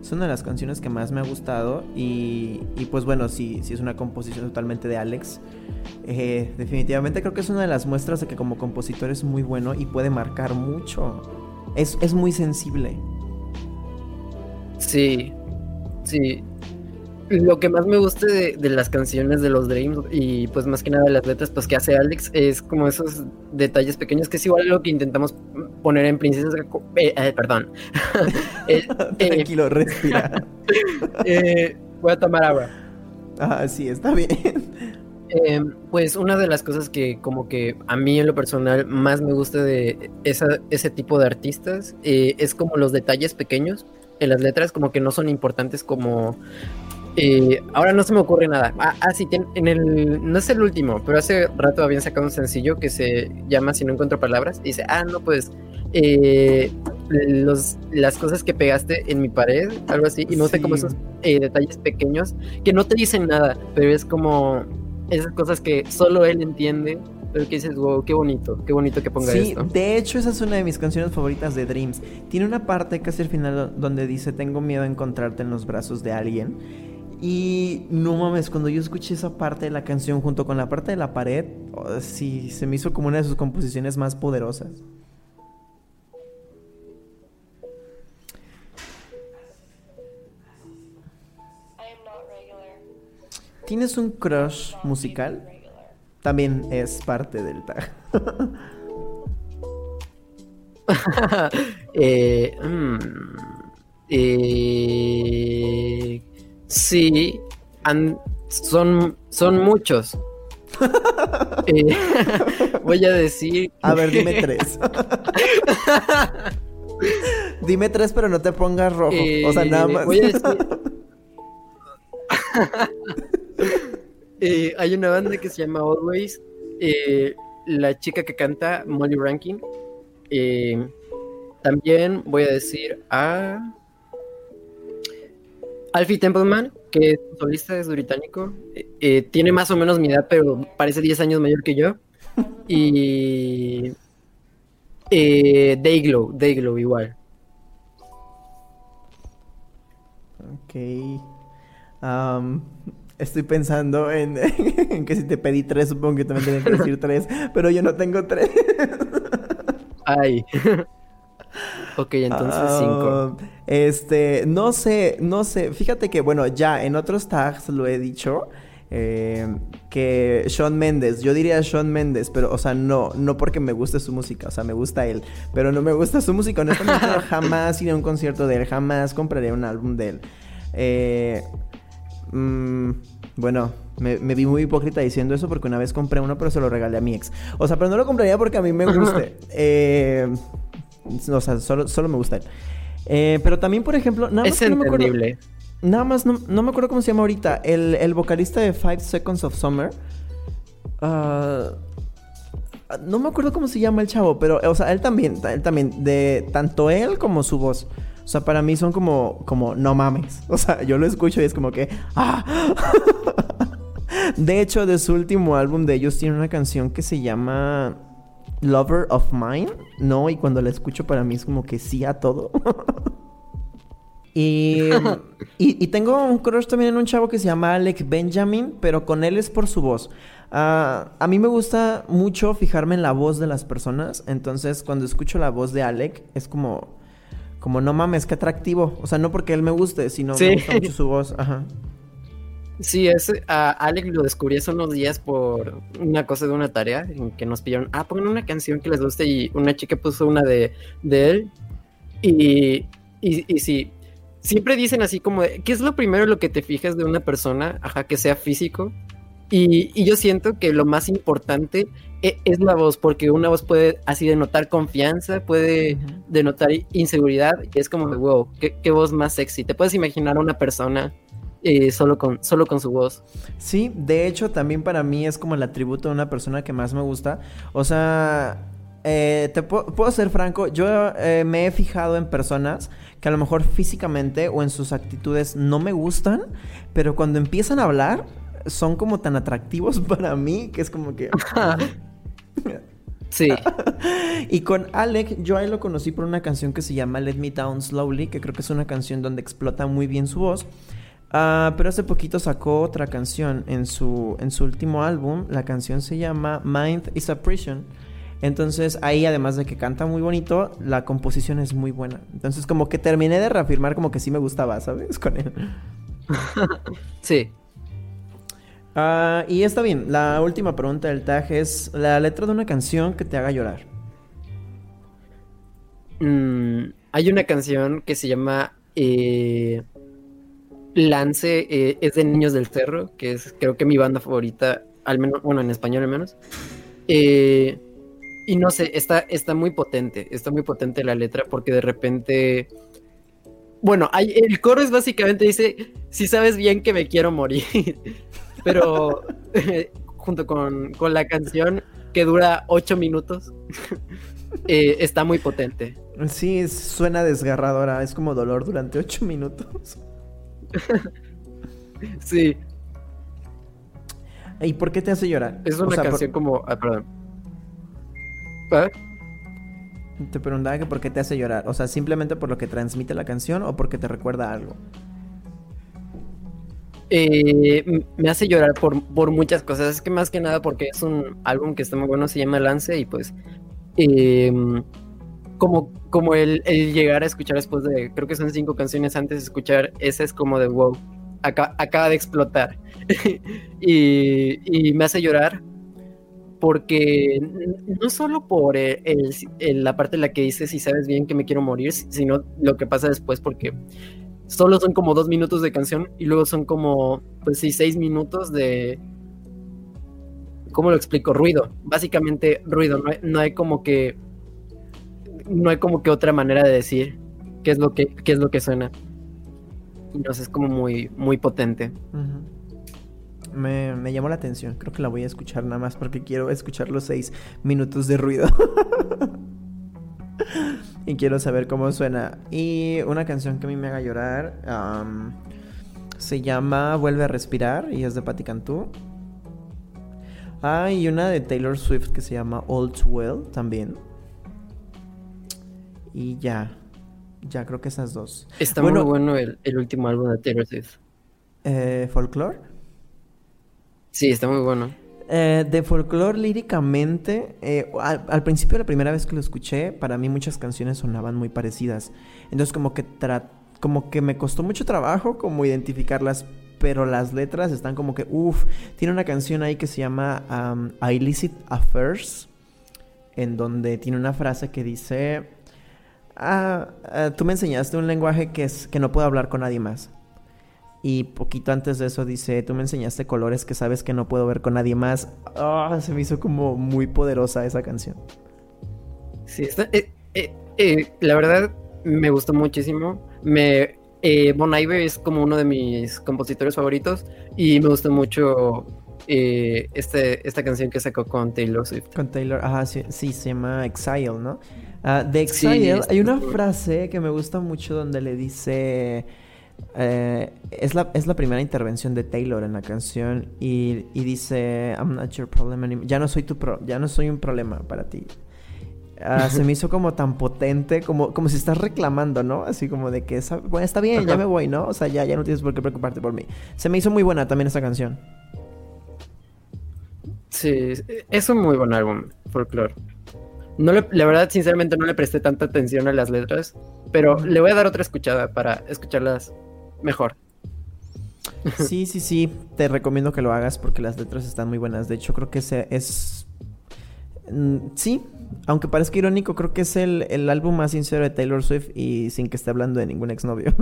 Es una de las canciones que más me ha gustado y, y pues bueno, sí, sí es una composición totalmente de Alex. Eh, definitivamente creo que es una de las muestras de que como compositor es muy bueno y puede marcar mucho. Es, es muy sensible. Sí, sí. Lo que más me gusta de, las canciones de los Dreams y pues más que nada de las letras pues que hace Alex es como esos detalles pequeños que es igual lo que intentamos poner en Princesas... Eh, eh, perdón. Eh, Tranquilo, respira. voy a tomar agua. Ah, sí, está bien. Pues una de las cosas que como que a mí en lo personal más me gusta de ese tipo de artistas es como los detalles pequeños en las letras como que no son importantes como eh, ahora no se me ocurre nada. Ah, ah sí, en el, no es el último, pero hace rato habían sacado un sencillo que se llama Si no encuentro palabras. Y dice, ah, no, pues eh, los, las cosas que pegaste en mi pared, algo así. Y no sé, como esos eh, detalles pequeños que no te dicen nada, pero es como esas cosas que solo él entiende. Pero que dices, wow, qué bonito, qué bonito que ponga sí, esto. De hecho, esa es una de mis canciones favoritas de Dreams. Tiene una parte casi al final donde dice, tengo miedo a encontrarte en los brazos de alguien. Y no mames, cuando yo escuché esa parte de la canción junto con la parte de la pared, oh, sí, se me hizo como una de sus composiciones más poderosas. ¿Tienes un crush musical? También es parte del tag. eh, mm, eh, Sí, son, son muchos. Eh, voy a decir. A ver, dime tres. dime tres, pero no te pongas rojo. o sea, nada eh, más. Voy a decir. Eh, hay una banda que se llama Always. la chica que canta, Molly Rankin. también voy a decir a. Alfie Templeman, que es solista, es británico, eh, eh, tiene más o menos mi edad, pero parece 10 años mayor que yo. Y eh, Dayglow, Dayglow igual. Ok. estoy pensando en, que si te pedí tres, supongo que también tienes que decir tres, pero yo no tengo tres. Ay. Ok, entonces cinco. Ah, este, no sé, no sé. Fíjate que, bueno, ya en otros tags lo he dicho. Eh, que Sean Méndez, yo diría Sean Méndez, pero, o sea, no, no porque me guste su música, o sea, me gusta él, pero no me gusta su música, honestamente jamás iré a un concierto de él, jamás compraré un álbum de él. Eh, mm, bueno, me, me, vi muy hipócrita diciendo eso porque una vez compré uno, pero se lo regalé a mi ex. O sea, pero no lo compraría porque a mí me guste. eh, o sea, solo, solo me gusta él. Eh, pero también, por ejemplo, nada más. Es no me acuerdo, nada más, no, me acuerdo cómo se llama ahorita. El, vocalista de Five Seconds of Summer. Ah, no me acuerdo cómo se llama el chavo, pero, o sea, él también, él también, de tanto él como su voz. O sea, para mí son como, como, no mames. O sea, yo lo escucho y es como que, ¡ah! de hecho, de su último álbum de ellos tiene una canción que se llama Lover of Mine, ¿no? Y cuando la escucho para mí es como que sí a todo. y, y, tengo un crush también en un chavo que se llama Alec Benjamin, pero con él es por su voz. Ah, a mí me gusta mucho fijarme en la voz de las personas, entonces cuando escucho la voz de Alec es como, como no mames, qué atractivo. O sea, no porque él me guste, sino me gusta mucho su voz. Ajá. Sí, es, a Alex lo descubrí hace unos días por una cosa de una tarea en que nos pidieron, ah, pongan una canción que les guste y una chica puso una de, de él. Y, y, y sí, siempre dicen así como, ¿qué es lo primero lo que te fijas de una persona? Ajá, que sea físico. Y, y yo siento que lo más importante e, es, la voz, porque una voz puede así denotar confianza, puede denotar inseguridad, y es como, wow, ¿qué, qué voz más sexy. Te puedes imaginar a una persona eh, solo, con, solo con su voz. Sí, de hecho también para mí es como el atributo de una persona que más me gusta. O sea, eh, te puedo ser franco, yo eh, me he fijado en personas que a lo mejor físicamente o en sus actitudes no me gustan, pero cuando empiezan a hablar son como tan atractivos para mí que es como que... Sí. y con Alec, yo ahí lo conocí por una canción que se llama Let Me Down Slowly, que creo que es una canción donde explota muy bien su voz. Ah, pero hace poquito sacó otra canción en su, en su último álbum. La canción se llama Mind is a Prison. Entonces ahí además de que canta muy bonito, la composición es muy buena. Entonces como que terminé de reafirmar como que sí me gustaba, ¿sabes? Con él. sí. Ah, y está bien, la última pregunta del tag es la letra de una canción que te haga llorar. Mm, hay una canción que se llama eh, Lance, eh, es de Niños del Cerro, que es creo que mi banda favorita, al menos, bueno, en español al menos. Eh, y no sé, está, está muy potente, está muy potente la letra porque de repente... Bueno, el coro es básicamente dice, si sabes bien que me quiero morir. Pero junto con, la canción que dura ocho minutos, eh, está muy potente. Sí, suena desgarradora, es como dolor durante ocho minutos. sí. ¿Y por qué te hace llorar? Es una canción como... Ah, perdón. Te preguntaba que por qué te hace llorar. O sea, simplemente por lo que transmite la canción o porque te recuerda algo. Eh, me hace llorar por, por, muchas cosas. Es que más que nada porque es un álbum que está muy bueno, se llama Lance y pues em, como, como el, llegar a escuchar después de, creo que son cinco canciones antes de escuchar, ese es como de wow, acaba de explotar. y, me hace llorar porque no solo por la parte en la que dices si sabes bien que me quiero morir, sino lo que pasa después porque solo son como dos minutos de canción y luego son como, pues sí, seis minutos de... ¿Cómo lo explico? Ruido. Básicamente ruido. No hay, como que... No hay como que otra manera de decir qué es lo que, qué es lo que suena. Entonces es como muy, muy potente. me, me, llamó la atención. Creo que la voy a escuchar nada más porque quiero escuchar los seis minutos de ruido. y quiero saber cómo suena. Y una canción que a mí me haga llorar se llama Vuelve a respirar y es de Patti Cantú. Ah, y una de Taylor Swift que se llama All Too Well también. Y ya, ya creo que esas dos. Está muy bueno el, el último álbum de Taylor Swift. Eh, ¿Folklore? Sí, está muy bueno. Eh, de folclore líricamente, eh, al, principio, la primera vez que lo escuché, para mí muchas canciones sonaban muy parecidas. Entonces como que, como que me costó mucho trabajo como identificarlas, pero las letras están como que, uff, tiene una canción ahí que se llama um, Illicit Affairs, en donde tiene una frase que dice, ah, ah, tú me enseñaste un lenguaje que, es, que no puedo hablar con nadie más. Y poquito antes de eso dice, tú me enseñaste colores que sabes que no puedo ver con nadie más. Ah, se me hizo como muy poderosa esa canción. Sí, está, eh, eh, eh, la verdad me gustó muchísimo. Me, bon Iver es como uno de mis compositores favoritos y me gustó mucho este, esta canción que sacó con Taylor Swift. Con Taylor, ajá, sí, sí se llama Exile, ¿no? Ah, de Exile hay una frase que me gusta mucho donde le dice... Eh, es, la, es la primera intervención de Taylor en la canción y, dice, I'm not your problem anymore. Ya no soy tu pro, ya no soy un problema para ti. Ah, se me hizo como tan potente, como, como si estás reclamando, ¿no? Así como de que, bueno, está bien, ya me voy, ¿no? O sea, ya, ya no tienes por qué preocuparte por mí. Se me hizo muy buena también esa canción. Sí, es un muy buen álbum, Folklore. No la verdad, sinceramente, no le presté tanta atención a las letras, pero le voy a dar otra escuchada para escucharlas mejor. Sí, sí, sí, te recomiendo que lo hagas porque las letras están muy buenas. De hecho, creo que ese es... Mm, sí, aunque parezca irónico, creo que es el, álbum más sincero de Taylor Swift y sin que esté hablando de ningún exnovio.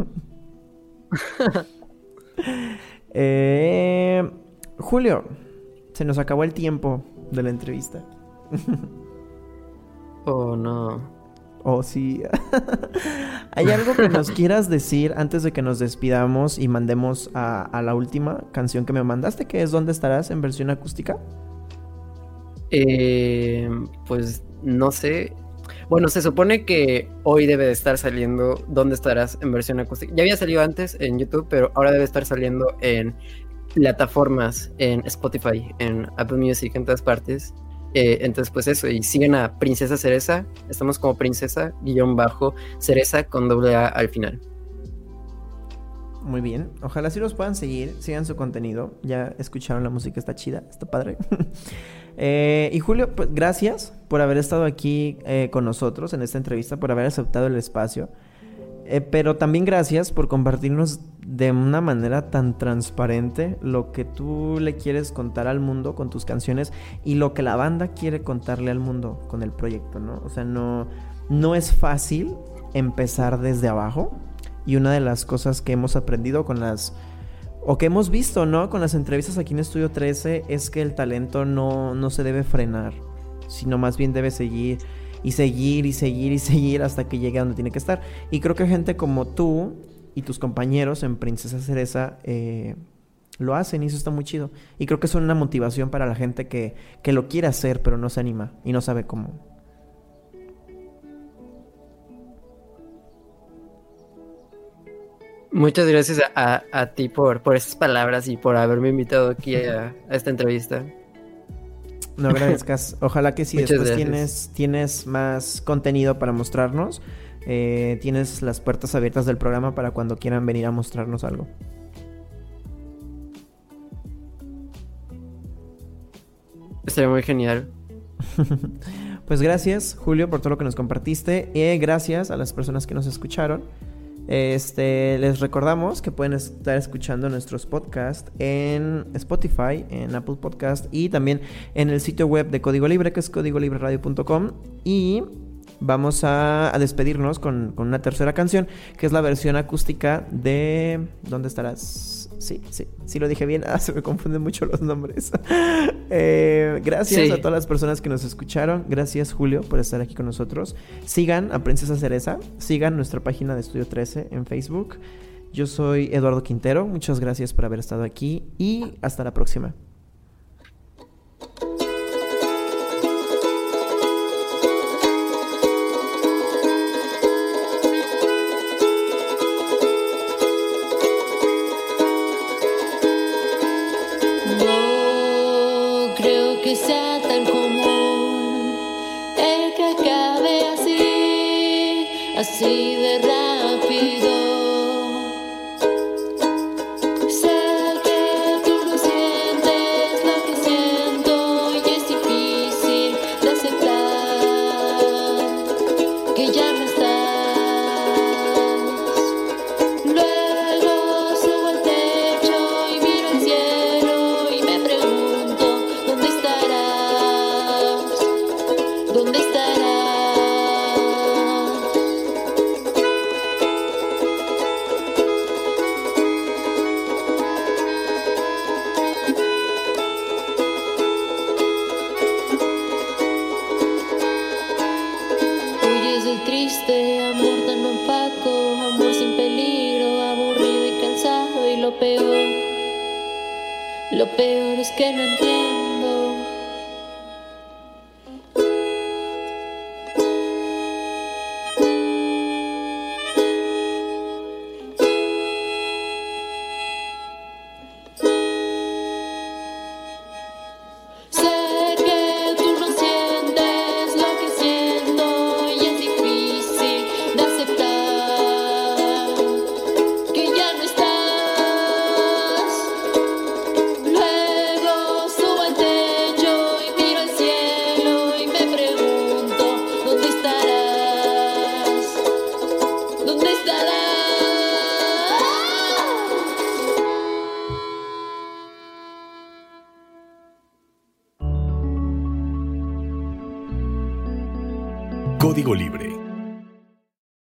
eh, Julio, se nos acabó el tiempo de la entrevista. Oh, no. Oh, sí. ¿Hay algo que nos quieras decir antes de que nos despidamos y mandemos a, a la última canción que me mandaste, que es ¿Dónde estarás en versión acústica? Eh, pues no sé. Bueno, se supone que hoy debe de estar saliendo ¿Dónde estarás en versión acústica? Ya había salido antes en YouTube, pero ahora debe estar saliendo en plataformas, en Spotify, en Apple Music, en todas partes. Eh, entonces, pues eso, y siguen a Princesa Cereza. Estamos como Princesa, guion bajo, Cereza con doble A al final. Muy bien, ojalá sí los puedan seguir, sigan su contenido. Ya escucharon la música, está chida, está padre. Eh, y Julio, pues gracias por haber estado aquí eh, con nosotros en esta entrevista, por haber aceptado el espacio. Eh, pero también gracias por compartirnos de una manera tan transparente lo que tú le quieres contar al mundo con tus canciones y lo que la banda quiere contarle al mundo con el proyecto, ¿no? O sea, no, no es fácil empezar desde abajo. Y una de las cosas que hemos aprendido con las o que hemos visto, ¿no? Con las entrevistas aquí en Estudio 13 es que el talento no, no se debe frenar, sino más bien debe seguir y seguir y seguir y seguir hasta que llegue a donde tiene que estar. Y creo que gente como tú y tus compañeros en Princesa Cereza eh, lo hacen y eso está muy chido. Y creo que son una motivación para la gente que, que lo quiere hacer pero no se anima y no sabe cómo. Muchas gracias a, ti por, por esas palabras y por haberme invitado aquí a, esta entrevista. No agradezcas. Ojalá que si después tienes, tienes más contenido para mostrarnos, eh, tienes las puertas abiertas del programa para cuando quieran venir a mostrarnos algo. Estaría muy genial. pues gracias, Julio, por todo lo que nos compartiste. Y gracias a las personas que nos escucharon. Este, les recordamos que pueden estar escuchando nuestros podcasts en Spotify, en Apple Podcast y también en el sitio web de Código Libre, que es códigolibreradio.com. Y vamos a, despedirnos con, con, una tercera canción, que es la versión acústica de... ¿Dónde estarás? Sí, sí, sí lo dije bien. Ah, se me confunden mucho los nombres. Eh, gracias a todas las personas que nos escucharon. Gracias, Julio, por estar aquí con nosotros. Sigan a Princesa Cereza. Sigan nuestra página de Estudio 13 en Facebook. Yo soy Eduardo Quintero. Muchas gracias por haber estado aquí y hasta la próxima. Lo peor es